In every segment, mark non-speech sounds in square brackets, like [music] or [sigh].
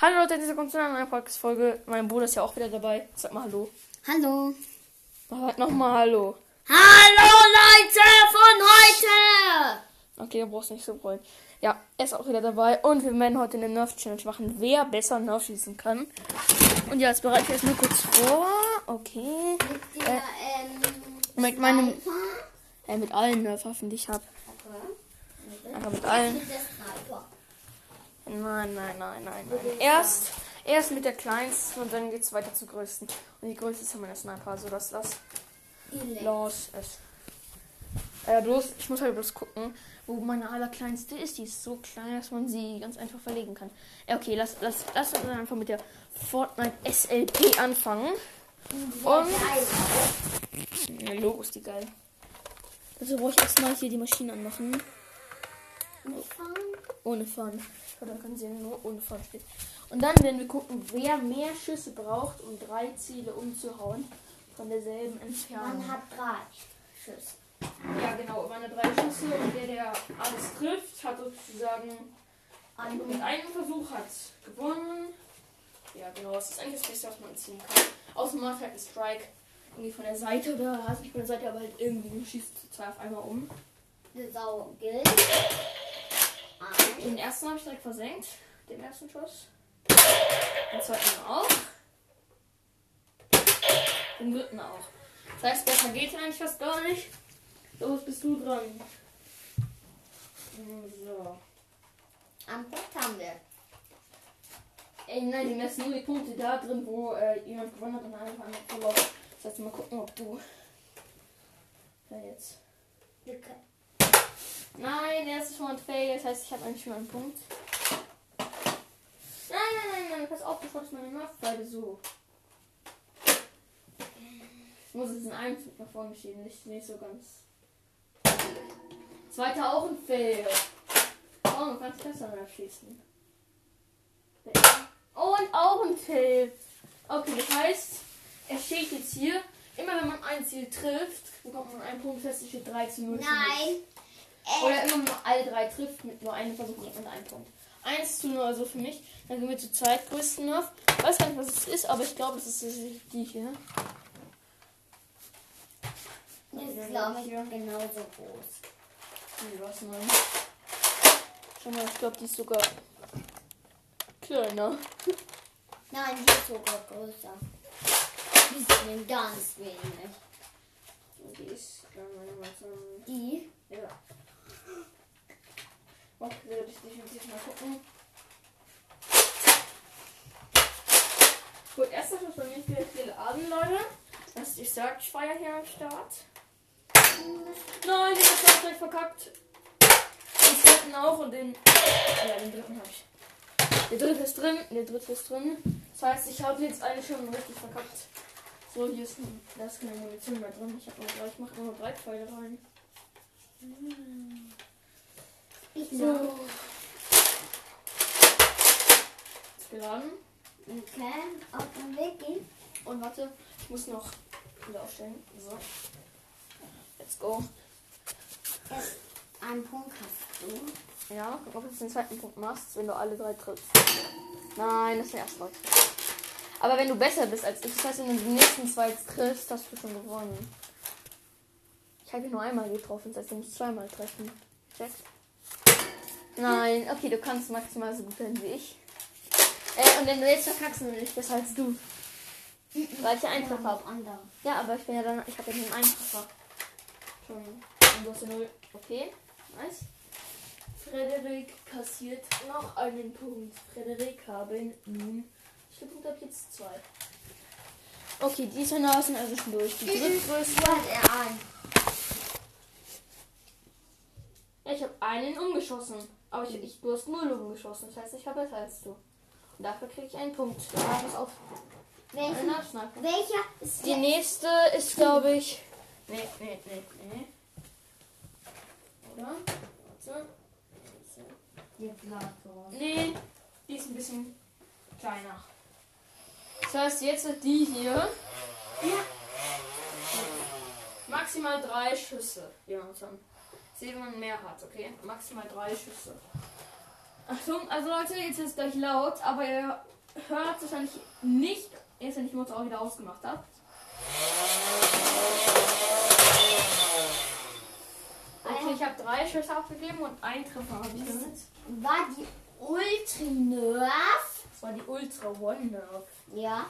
Hallo Leute, diese kommt zu einer neuen Podcast-Folge. Mein Bruder ist ja auch wieder dabei. Sag mal Hallo. Hallo. Sag nochmal Hallo. Hallo Leute von heute! Okay, du brauchst nicht so brüllen. Ja, er ist auch wieder dabei. Und wir werden heute eine Nerf-Challenge machen, wer besser Nerf schießen kann. Und ja, jetzt bereite ich erst nur kurz vor. Okay. Mit der, ähm, Mit meinem. Äh, mit allen Nerf-Waffen, die ich habe. Okay. Einfach mit allen. Nein, nein, nein, nein, nein. Erst, erst mit der kleinsten und dann geht's weiter zur größten. Und die größte ist ja meine Sniper, also das Die los ist. Äh, bloß, ich muss halt bloß gucken, wo meine allerkleinste ist. Die ist so klein, dass man sie ganz einfach verlegen kann. Ja, okay, lass, lass, lass uns einfach mit der Fortnite SLP anfangen. Und- geil. Ja, Logo ist die geil. Also brauche ich erstmal hier die Maschine anmachen. Anfangen. Ohne Fun. Oder kann sie ja nur ohne Fun stehen. Und dann werden wir gucken, wer mehr Schüsse braucht, um drei Ziele umzuhauen. Von derselben Entfernung. Man hat drei Schüsse. Ja, genau, meine drei Schüsse und der, der alles trifft, hat sozusagen Ein mit einem Versuch hat gewonnen. Ja, genau, das ist eigentlich das Beste, was man ziehen kann. Außer man macht halt einen Strike irgendwie von der Seite oder hat nicht von der Seite, aber halt irgendwie schießt zwei auf einmal um. Die Sau gilt. Den ersten habe ich direkt versenkt, den ersten Schuss. Den zweiten auch. Den dritten auch. Das heißt, besser geht eigentlich fast gar nicht. Los, bist du dran. So. Am Punkt haben wir. Ey, nein, die messen nur die Punkte da drin, wo äh, jemand gewonnen hat und einer verloren. Das heißt, mal gucken, ob du. Ja, jetzt. Okay. Nein, der erstes Mal ein Fail. Das heißt, ich habe eigentlich schon einen Punkt. Nein, nein, nein, nein. Pass auf, du schaust meine Machtweite so. Ich muss jetzt in einem Zug nach vorne schieben. Nicht, nicht so ganz. Zweiter auch ein Fail. Oh, man kann es besser schießen. Und auch ein Fail. Okay, das heißt, er steht jetzt hier. Immer wenn man ein Ziel trifft, bekommt man einen Punkt fest, steht 3 zu 0. Nein. 0. Oder immer nur alle drei trifft mit nur einem Versuch und einen Punkt. 1 zu 0 also für mich. Dann gehen wir zur zweitgrößten Nerf. Ich weiß gar nicht, was es ist, aber ich glaube, es ist die hier. das ist, glaube ich, genauso groß. Nee, was nein. Schau mal, ich glaube, die ist sogar kleiner. [laughs] Nein, die ist sogar größer. Bisschen ganz wenig. Die ist, äh, warte, Die? ja. Werde ich definitiv mal gucken. Gut, erster Schuss bei mir für viele Abend, Leute. Das ist die Search Fire hier am Start. Nein, den hat ich direkt verkackt. Den zweiten auch und den. Ja, den dritten habe ich. Der dritte ist drin, der dritte ist drin. Das heißt, ich habe jetzt eigentlich schon richtig verkackt. So, hier ist, da ist keine Munition mehr drin. Ich habe nur ich mache nur drei Pfeile rein. Ich So. so. Ist geladen. Okay, auf den Weg gehen. Und warte, ich muss noch wieder aufstellen. So. Let's go. Erst einen Punkt hast du. Ja, guck, ob du jetzt den zweiten Punkt machst, wenn du alle drei triffst. Nein, das ist der erste. Mal. Aber wenn du besser bist als ich, das heißt, wenn du die nächsten zwei triffst, hast du schon gewonnen. Ich habe ihn nur einmal getroffen, das heißt, du musst zweimal treffen. Check. Nein, okay, du kannst maximal so gut sein wie ich. Äh, und wenn du jetzt verkackst, dann bin ich besser als du. Weil ich ja einfach habe. Ja, aber ich bin ja dann, ich habe ja den einfacher. Schon. Und du hast ja null. Okay, nice. Frederik kassiert noch einen Punkt. Frederik haben nun. Ich glaube, habe jetzt zwei. Okay, diese Nasen also schon durch. Die drittgrößte. Hat er ein. Ich habe einen umgeschossen. Aber ich, ich, du hast null umgeschossen. Das heißt, ich habe besser als du. Und dafür kriege ich einen Punkt. Ja, pass auf. Einen Welcher, ist Die nächste ist, glaube ich. Nee, nee, nee, nee. Oder? Warte. Der Platon. Nee, die ist ein bisschen kleiner. Das heißt, jetzt wird die hier Ja. maximal drei Schüsse. Jonathan. Sehen, wenn man mehr hat, okay? Maximal drei Schüsse. Achtung, also Leute, jetzt ist es gleich laut, aber ihr hört es wahrscheinlich nicht, erst wenn ich Mutter auch wieder ausgemacht habe. Okay, ich habe drei Schüsse abgegeben und einen Treffer habe ich damit. War die Ultra-Nerf. Das war die Ultra One Nerf. Ja.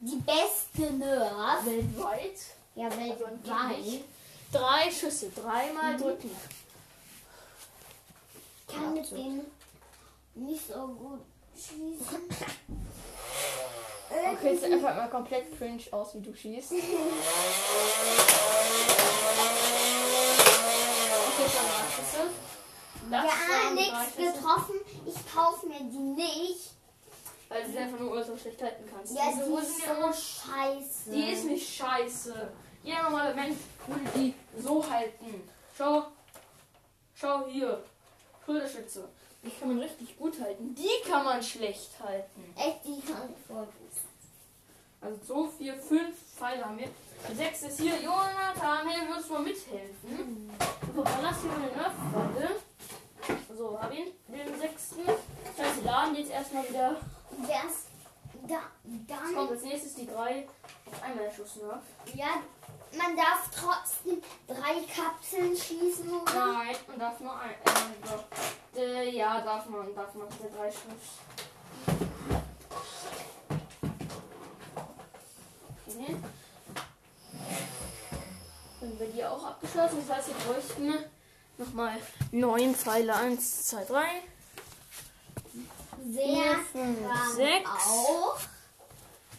Die beste Nerf. Weltweit. Ja, Also weltweit. angeblich. Drei Schüsse, dreimal drücken. Ich kann mit Ja, so. denen nicht so gut schießen. Okay, es sieht einfach mal komplett cringe aus, wie du schießt. [laughs] Okay, dann drei Schüsse. Drei nichts getroffen. Ich kaufe mir die nicht. Weil du sie einfach nur ultra schlecht halten kannst. Ja, Diese die ist ja so scheiße. Die ist nicht scheiße. Jeder normale Mensch würde die so halten. Schau. Schau hier. Schulterschütze. Die kann man richtig gut halten. Die kann man schlecht halten. Echt, die kann ich voll gut. Also so vier, fünf Pfeile haben wir. Der sechste ist hier. Jonathan, hey, willst du mal mithelfen? Du verballerst hier meine Nerfpfeile. So, hab ihn. Den sechsten. Das heißt, wir laden jetzt erstmal wieder. Wär's da, Jetzt kommt dann, als nächstes die drei auf einmal der Schuss Nerf. ja, man darf trotzdem drei Kapseln schießen, oder? Nein, man darf nur ein. Äh, äh, ja, darf man, darf man. Der drei Schuss. Okay. Dann wird die auch abgeschlossen. Das heißt, wir bräuchten nochmal neun Pfeile. Eins, zwei, drei. Sehr fünf, sechs. auch.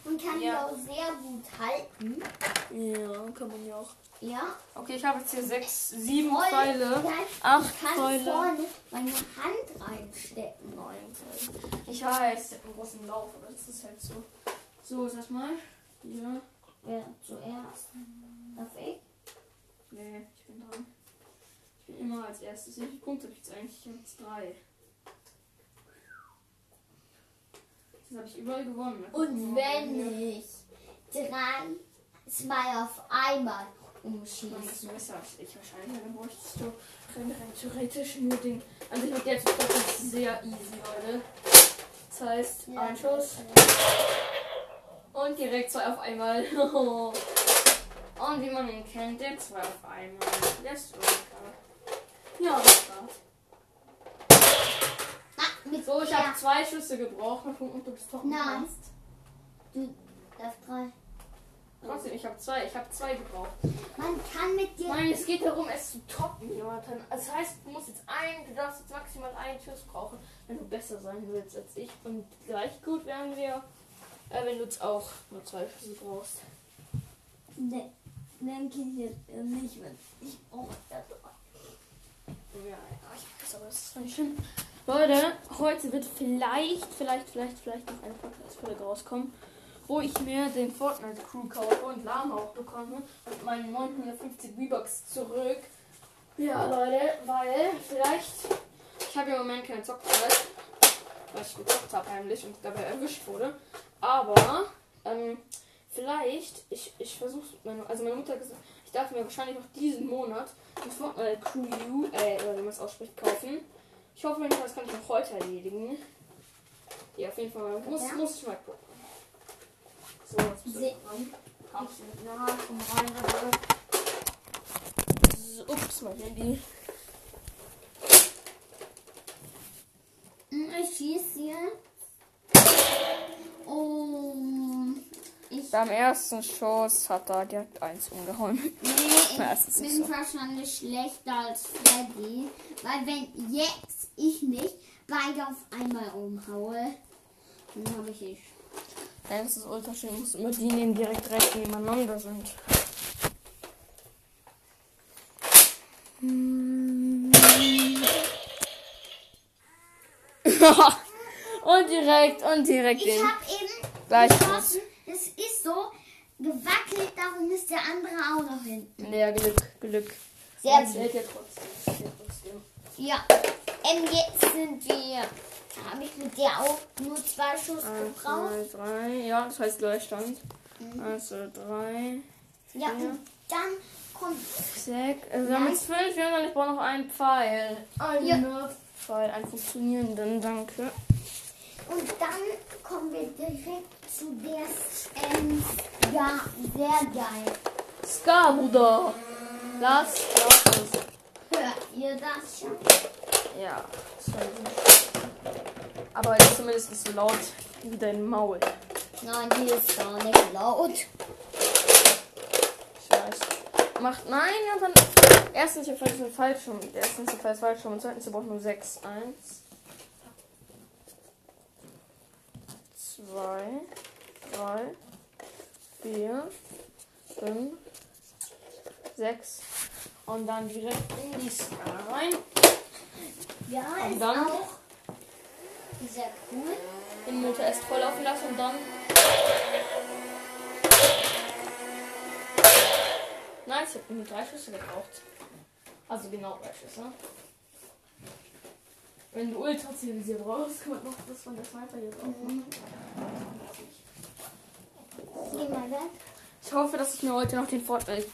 Und kann Ja. die auch sehr gut halten. Ja, kann man ja auch. Ja. Okay, ich habe jetzt hier sechs, sieben Voll Pfeile. Acht ich kann Pfeile. vorne meine Hand reinstecken. Pfeile. Ich weiß, der hat einen großen Lauf, aber das ist halt so. So, ist das mal. Hier. Wer zuerst? Darf ich? Nee, ich bin dran. Ich bin immer als erstes. Wie viele Punkte habe ich jetzt eigentlich? Ich habe jetzt drei. Das habe ich überall gewonnen. Und wenn ich drei, zwei auf einmal umschieße. besser als ich wahrscheinlich. Dann bräuchtest du rein, rein theoretisch nur den. Also ich mit der Zug, das ist sehr easy, Leute. Das heißt, Ja. ein Schuss und direkt zwei auf einmal. [laughs] und wie man ihn kennt, der zwei auf einmal. Der Striker. Ja, das war's. Mit So, ich ja. habe zwei Schüsse gebraucht. Ob du das toppen Nein. kannst. Du darfst drei. Trotzdem, ich habe zwei. Ich habe zwei gebraucht. Man kann mit dir. Nein, es geht darum, es zu toppen, Jonathan. Das heißt, du musst jetzt ein, du darfst jetzt maximal einen Schuss brauchen, wenn du besser sein willst als ich. Und gleich gut wären wir, äh, wenn du jetzt auch nur zwei Schüsse brauchst. Ne, denke ich jetzt nicht, wenn ich brauche. Ja, ja, ich weiß, aber das ist nicht schlimm. Leute, heute wird vielleicht, vielleicht, vielleicht, vielleicht noch eine Podcast-Folge rauskommen, wo ich mir den Fortnite Crew kaufe und Lama auch bekomme und meine 950 V-Bucks zurück. Ja, Leute, weil vielleicht, ich habe im Moment keine Zockzeit, weil ich gezockt habe heimlich und dabei erwischt wurde, aber ähm, vielleicht, ich, ich versuche, meine, also meine Mutter hat gesagt, ich darf mir wahrscheinlich noch diesen Monat ein Fortnite Crew äh, oder wie man es ausspricht, kaufen. Ich hoffe, das kann ich noch heute erledigen. Ja, auf jeden Fall muss, Ja. muss ich mal gucken. So, jetzt bist du dran. Hand vom rein. So, ups, mein Handy. Hm, Ich schieße hier. Beim ersten Schuss hat er direkt eins umgehauen. Nee, [laughs] ich nicht bin so. wahrscheinlich schlechter als Freddy. Weil wenn jetzt ich nicht beide auf einmal umhaue, dann habe ich ich. Dann ist es ultra schön, muss immer die nehmen, direkt direkt nebeneinander sind. [laughs] und direkt, und direkt Ich den. habe eben Gleich geschossen. Es ist so gewackelt, darum ist der andere auch noch hinten. Ja, Glück, Glück. Sehr Ja, gut. zählt ja trotzdem. Ja. Ähm, jetzt sind wir. Habe ich mit der auch nur zwei Schuss Eins, gebraucht. zwei, drei. Ja, das heißt Gleichstand. Eins, zwei, drei, Ja, vier, und dann kommt. sechs. Also wir haben jetzt fünf, Junge, ich brauche noch einen Pfeil. Eine Ja. Fall einen funktionierenden, danke. Und dann kommen wir direkt zu der ähm, ja, sehr geil. Ska, Bruder. Lass, es. Hört ihr das schon? Ja, das. Aber jetzt zumindest nicht so laut wie dein Maul. Nein, die ist gar nicht laut. Ich weiß. Macht, nein, ja, dann. Erstens, ihr falsch falsch rum. Erstens, ihr falsch falsch rum. Und zweitens, ihr braucht nur 6. 1. 2. 3. 4. 5. 6. Und dann direkt in die Skala rein. Ja, Und ist dann? auch sehr cool. Den Motor erst volllaufen lassen und dann. Nein, ich habe nur drei Schüsse gebraucht. Also genau drei Schüsse. Wenn du Ultra zivilisiert man noch das von der Sniper jetzt auch machen. Ich hoffe, dass ich mir heute noch den Fortnite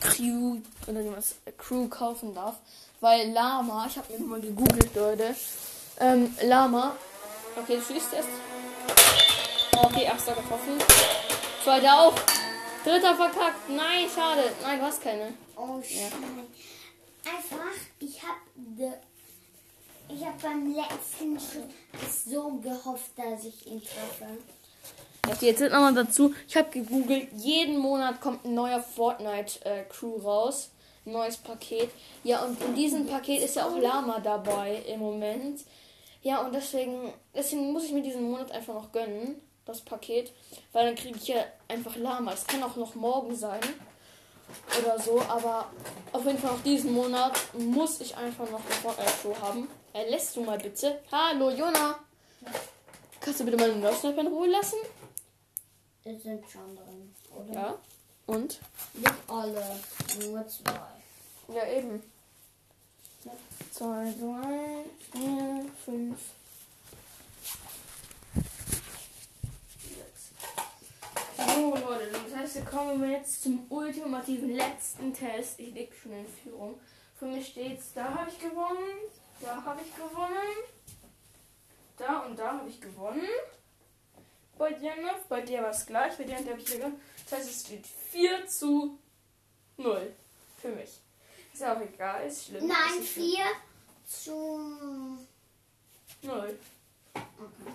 Crew oder es Crew kaufen darf. Weil Lama, ich habe mir mal gegoogelt, Leute. Ähm, Lama. Okay, du schießt erst. Okay, erster getroffen. Zweiter auch. Dritter verkackt. Nein, schade. Nein, du hast keine. Oh, scheiße. Einfach, ich habe ich hab beim letzten Schuss so gehofft, dass ich ihn treffe. Okay, jetzt nochmal dazu. Ich habe gegoogelt. Jeden Monat kommt ein neuer Fortnite äh, Crew raus. Ein neues Paket. Ja, und in diesem Paket ist ja auch Lama dabei im Moment. Ja, und deswegen, deswegen muss ich mir diesen Monat einfach noch gönnen. Das Paket. Weil dann kriege ich ja einfach Lama. Es kann auch noch morgen sein. Oder so. Aber auf jeden Fall auch diesen Monat muss ich einfach noch eine Fortnite Crew haben. Äh, lässt du mal bitte. Hallo, Jona. Kannst du bitte mal den Sniper in Ruhe lassen? Das sind schon drin, oder? Ja. Und? Nicht alle, nur zwei. Ja, eben. Zwei, drei, vier, fünf. So, Leute, das heißt, wir kommen jetzt zum ultimativen letzten Test. Ich leg schon in Führung. Für mich steht's, da habe ich gewonnen, da habe ich gewonnen, da und da habe ich gewonnen. Bei dir noch, bei dir war es gleich, bei dir habe ich gewonnen. Das heißt, es steht 4 zu 0 für mich. Ist ja auch egal, ist schlimm. Nein, ist nicht schlimm. vier zu. Null.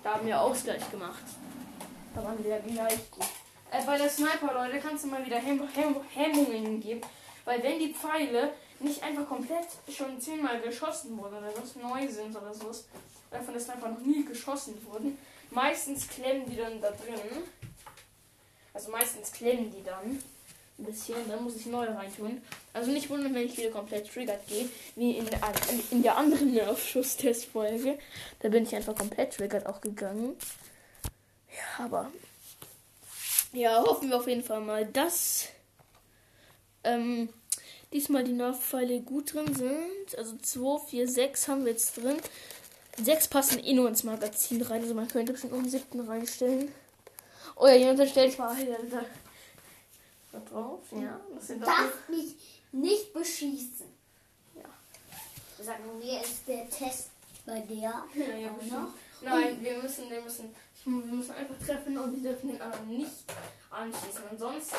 Da haben wir Ausgleich gemacht. Da waren wir gleich gut. Äh, bei der Sniper, Leute, kannst du mal wieder Hem Hem Hemmungen geben. Weil wenn die Pfeile nicht einfach komplett schon zehnmal geschossen wurden oder was neu sind oder sowas, oder von der Sniper noch nie geschossen wurden, meistens klemmen die dann da drin. Also meistens klemmen die dann ein bisschen, dann muss ich neu reintun. Also nicht wundern, wenn ich wieder komplett triggert gehe, wie in der, in der anderen [laughs] Nerf-Schuss-Test-Folge. Da bin ich einfach komplett triggert auch gegangen. Ja, aber ja, hoffen wir auf jeden Fall mal, dass ähm, diesmal die Nerf-Pfeile gut drin sind. Also 2, 4, 6 haben wir jetzt drin. 6 passen eh nur ins Magazin rein, also man könnte bestimmt noch einen siebten reinstellen. Oh ja, jemand stellt mal hier da, da drauf. Ja, das sind doch Darf mich nicht beschießen. Ja. Sagen wir, ist der Test bei dir Ja, ja, bestimmt. noch? Nein, wir müssen, wir müssen, wir müssen einfach treffen und wir dürfen den anderen nicht anschließen. Ansonsten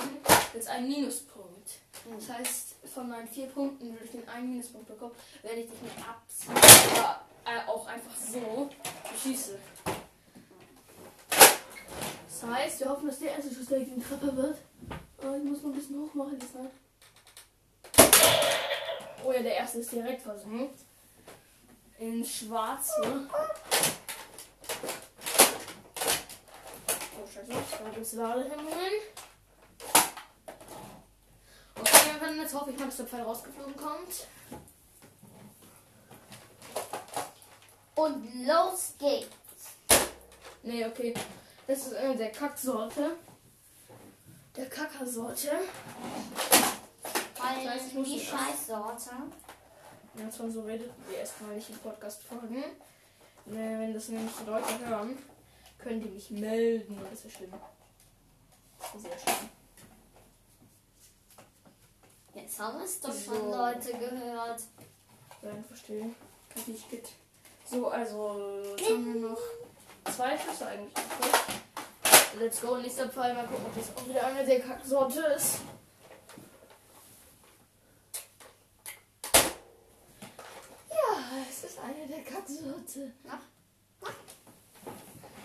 ist ein Minuspunkt. Das heißt, von meinen vier Punkten würde ich den einen Minuspunkt bekommen, wenn ich dich nicht abziehe äh, auch einfach so beschieße. Das heißt, wir hoffen, dass der erste Schuss direkt ein Treffer wird. Äh, ich muss noch ein bisschen hoch machen diesmal. Oh ja, der erste ist direkt versenkt. In schwarz, ne? Oh, scheiße, ich habe jetzt Ladehemmungen. Okay, dann jetzt hoffe ich mal, dass der Pfeil rausgeflogen kommt. Und los geht's. Nee, okay. Das ist eine der Kacksorte. Der Kackersorte. Weil Das ich muss die Scheißsorte. Wenn man so redet, wie erstmal nicht in Podcast-Folgen. Nee, wenn das nämlich die Leute hören, können die mich melden. Das ist schlimm. Das ist sehr schlimm. Jetzt haben es doch So. schon Leute gehört. Ja, ich verstehe. Kann nicht geht. So, also jetzt haben wir noch zwei Schüsse eigentlich. Let's go, nächster Pfeil. Mal gucken, ob das auch wieder eine der Kacksorte ist. Ja, es ist eine der Kacksorte.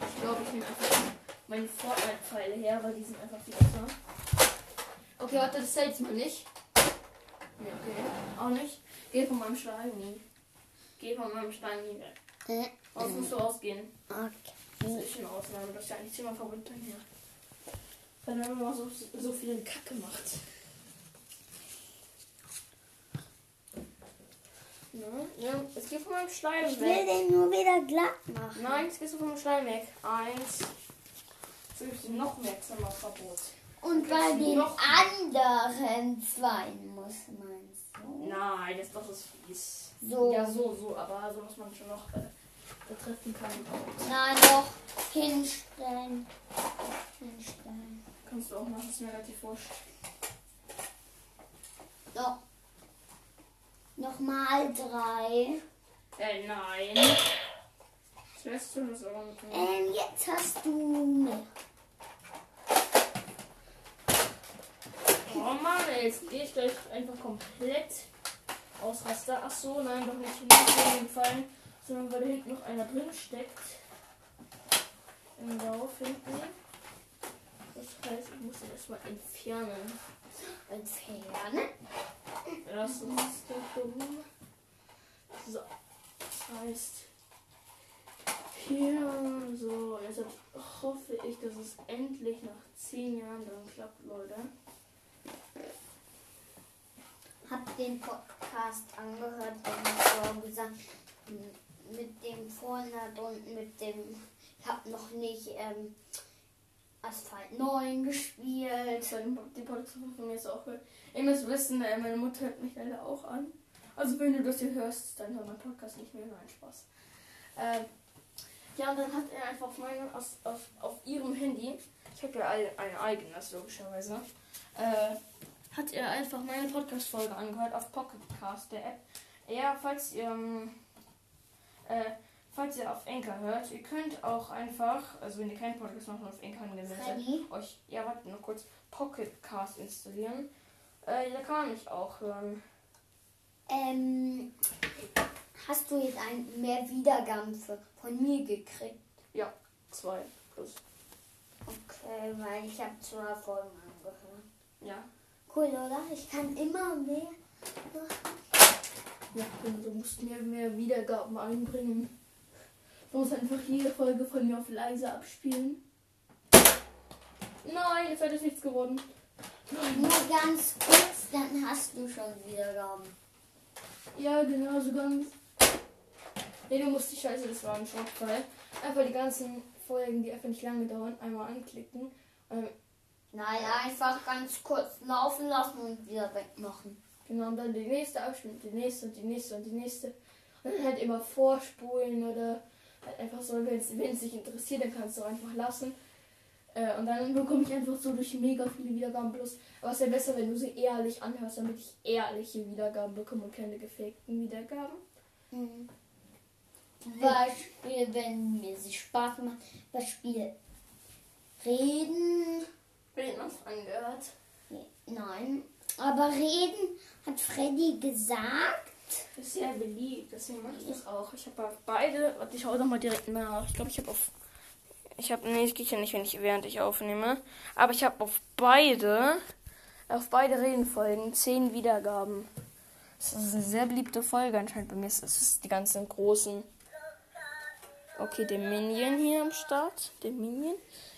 Ich glaube, ich nehme einfach meine Fortnite-Pfeile her, weil die sind einfach viel besser. Okay, warte, das zählt mal nicht. Nee, okay. Auch nicht. Geh von meinem Stein nie. Geh von meinem Stein weg. Äh, Aus musst du ausgehen. Das okay. ist eine Ausnahme, das ist ja eigentlich ziemlich verrückt bei mir. Wenn er immer so, so viel Kacke macht. Ja, ja, jetzt geh von meinem Stein Ich will weg. den nur wieder glatt machen. Nein, jetzt gehst du von meinem Stein weg. Eins. Jetzt ich dir noch mehr Zimmerverbot. Und bei den noch- anderen zwei muss man so. Nein, das doch ist fies. So. Ja, so, so, aber so, dass man schon noch äh, betreffen kann. Nein, noch hinstellen. Hinstellen. Kannst du auch machen, ist mir relativ wurscht. So. Nochmal drei. Äh, nein. Was lässt du das mit mir? Ähm, jetzt hast du mehr. Oh Mann, jetzt gehe ich gleich einfach komplett aus Raster. Ach so, nein, doch nicht nicht gefallen, sondern weil da hinten noch einer drin steckt. Im Lauf hinten. Das heißt, ich muss ihn erstmal entfernen. Entfernen. Das ist der Dumm. So. Das heißt, hier, so, jetzt hoffe ich, dass es endlich nach 10 Jahren dann klappt, Leute. Hab den Podcast angehört, so gesagt mit dem Vornat und mit dem. Ich hab noch nicht ähm, Asphalt 9 gespielt. Den die Podcast von mir jetzt auch hören. Ihr müsst wissen, äh, meine Mutter hört mich leider auch an. Also wenn du das hier hörst, dann hör mein Podcast nicht mehr. Nein, Spaß. Ähm, ja, und dann hat er einfach auf, meine, aus, auf, auf ihrem Handy, ich habe ja ein, ein eigenes logischerweise, äh, hat er einfach meine Podcast-Folge angehört auf Pocketcast, der App. Ja, falls ihr, ähm, äh, falls ihr auf Enker hört, ihr könnt auch einfach, also wenn ihr keinen Podcast macht und auf Enker angemeldet seid, euch, ja, warte noch kurz, Pocketcast installieren. Äh, da kann man mich auch hören. Ähm, hast du jetzt ein, mehr Wiedergaben von mir gekriegt? Ja, zwei plus. Okay, weil ich habe zwei Folgen angehört. Ja. Cool, oder? Ich kann immer mehr. Ja, du, du musst mir mehr Wiedergaben einbringen. Du musst einfach jede Folge von mir auf leise abspielen. Nein, jetzt hat es nichts geworden. Nur ganz kurz, dann hast du schon Wiedergaben. Ja, genau, so ganz. Nee, du musst die Scheiße, das war ein Schockfall. Einfach die ganzen Folgen, die einfach nicht lange dauern, einmal anklicken. Ähm, Nein, einfach ganz kurz laufen lassen und wieder wegmachen. Genau, und dann die nächste abspielen, die nächste und die nächste und die nächste. Und dann halt immer vorspulen oder halt einfach so, wenn es dich interessiert, dann kannst du einfach lassen. Äh, und dann bekomme ich einfach so durch mega viele Wiedergaben plus. Aber es wäre besser, wenn du sie ehrlich anhörst, damit ich ehrliche Wiedergaben bekomme und keine gefakten Wiedergaben. Mhm. Beispiel, wenn mir sie Spaß macht, Beispiel reden. Wen hast du angehört? Nein, aber reden hat Freddy gesagt. Ist sehr beliebt, deswegen mache ich das auch. Ich habe auf beide, warte, ich hau doch mal direkt nach. Ich glaube, ich habe auf. Ich habe, nee, es geht ja nicht, wenn ich während ich aufnehme. Aber ich habe auf beide, auf beide Redenfolgen zehn Wiedergaben. Das ist eine sehr beliebte Folge anscheinend bei mir. Es ist die ganzen großen. Okay, der Minion hier am Start. Der Minion.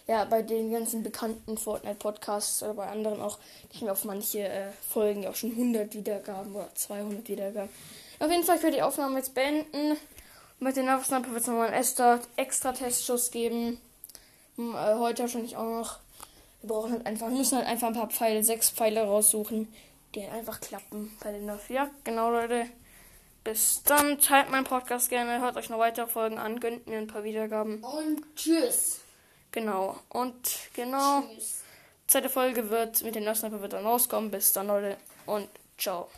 Ja, bei den ganzen bekannten Fortnite-Podcasts oder bei anderen auch. Ich habe auf manche äh, Folgen auch schon 100 Wiedergaben oder 200 Wiedergaben. Auf jeden Fall, ich werde die Aufnahme jetzt beenden. Mit den Nervsnapper wird es nochmal einen extra, extra Testschuss geben. Hm, äh, heute wahrscheinlich auch noch. Wir brauchen halt einfach, müssen halt einfach ein paar Pfeile, sechs Pfeile raussuchen, die halt einfach klappen bei den Nerf. Ja, genau, Leute. Bis dann. Teilt meinen Podcast gerne. Hört euch noch weitere Folgen an. Gönnt mir ein paar Wiedergaben. Und tschüss. Genau. Und genau. Tschüss. Zweite Folge wird mit den Nerfsnapper wird dann rauskommen. Bis dann, Leute. Und ciao.